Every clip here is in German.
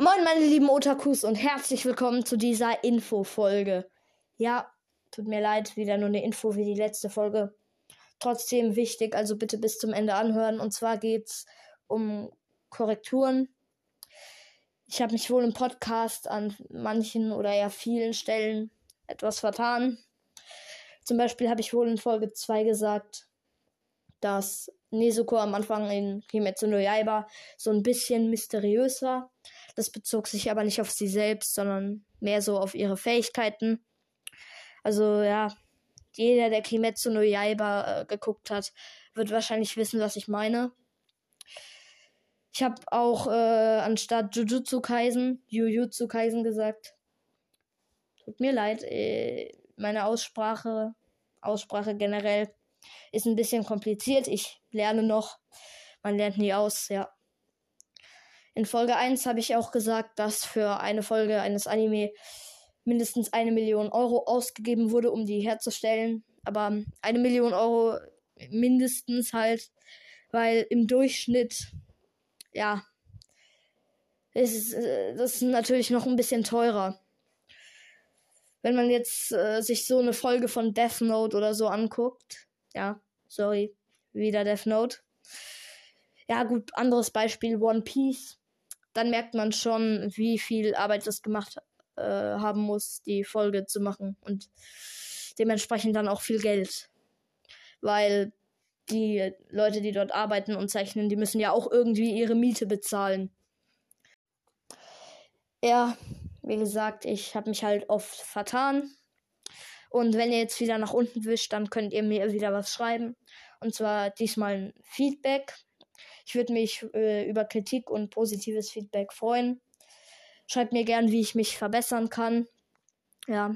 Moin, meine lieben Otakus und herzlich willkommen zu dieser Info-Folge. Ja, tut mir leid, wieder nur eine Info wie die letzte Folge. Trotzdem wichtig, also bitte bis zum Ende anhören. Und zwar geht's um Korrekturen. Ich habe mich wohl im Podcast an manchen oder eher vielen Stellen etwas vertan. Zum Beispiel habe ich wohl in Folge 2 gesagt, dass Nezuko am Anfang in Kimetsu no Yaiba so ein bisschen mysteriös war. Das bezog sich aber nicht auf sie selbst, sondern mehr so auf ihre Fähigkeiten. Also ja, jeder, der Kimetsu no Yaiba äh, geguckt hat, wird wahrscheinlich wissen, was ich meine. Ich habe auch äh, anstatt Jujutsu Kaisen Jujutsu Kaisen gesagt. Tut mir leid, äh, meine Aussprache, Aussprache generell ist ein bisschen kompliziert. Ich lerne noch. Man lernt nie aus, ja. In Folge 1 habe ich auch gesagt, dass für eine Folge eines Anime mindestens eine Million Euro ausgegeben wurde, um die herzustellen. Aber eine Million Euro mindestens halt, weil im Durchschnitt, ja, ist äh, das ist natürlich noch ein bisschen teurer. Wenn man jetzt äh, sich so eine Folge von Death Note oder so anguckt, ja, sorry, wieder Death Note. Ja, gut, anderes Beispiel, One Piece. Dann merkt man schon, wie viel Arbeit das gemacht äh, haben muss, die Folge zu machen. Und dementsprechend dann auch viel Geld. Weil die Leute, die dort arbeiten und zeichnen, die müssen ja auch irgendwie ihre Miete bezahlen. Ja, wie gesagt, ich habe mich halt oft vertan. Und wenn ihr jetzt wieder nach unten wischt, dann könnt ihr mir wieder was schreiben. Und zwar diesmal ein Feedback. Ich würde mich äh, über Kritik und positives Feedback freuen. Schreibt mir gern, wie ich mich verbessern kann. Ja.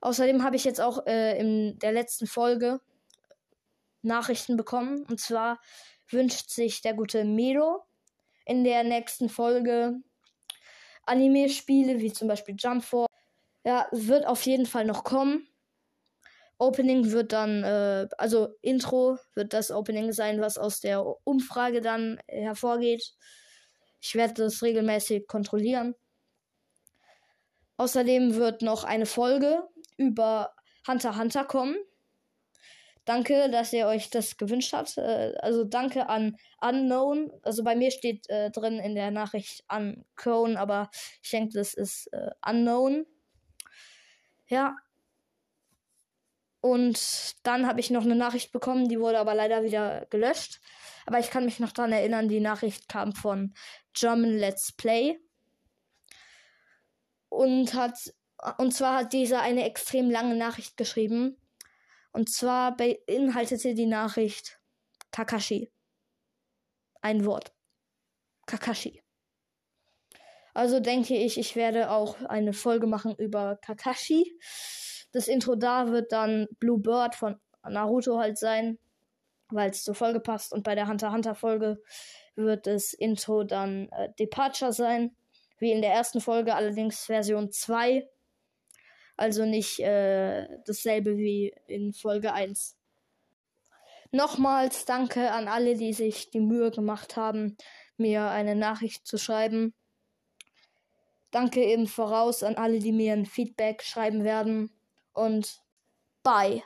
Außerdem habe ich jetzt auch äh, in der letzten Folge Nachrichten bekommen. Und zwar wünscht sich der gute Melo in der nächsten Folge Anime-Spiele wie zum Beispiel Jump Force ja, wird auf jeden Fall noch kommen. Opening wird dann, äh, also Intro wird das Opening sein, was aus der Umfrage dann hervorgeht. Ich werde das regelmäßig kontrollieren. Außerdem wird noch eine Folge über Hunter Hunter kommen. Danke, dass ihr euch das gewünscht habt. Äh, also danke an Unknown. Also bei mir steht äh, drin in der Nachricht Uncone, aber ich denke, das ist äh, Unknown. Ja. Und dann habe ich noch eine Nachricht bekommen, die wurde aber leider wieder gelöscht. Aber ich kann mich noch daran erinnern, die Nachricht kam von German Let's Play. Und hat und zwar hat dieser eine extrem lange Nachricht geschrieben. Und zwar beinhaltete die Nachricht Kakashi. Ein Wort. Kakashi. Also denke ich, ich werde auch eine Folge machen über Kakashi. Das Intro da wird dann Blue Bird von Naruto halt sein, weil es zur Folge passt. Und bei der Hunter Hunter Folge wird das Intro dann äh, Departure sein, wie in der ersten Folge, allerdings Version 2. Also nicht äh, dasselbe wie in Folge 1. Nochmals danke an alle, die sich die Mühe gemacht haben, mir eine Nachricht zu schreiben. Danke eben voraus an alle, die mir ein Feedback schreiben werden. Und bye.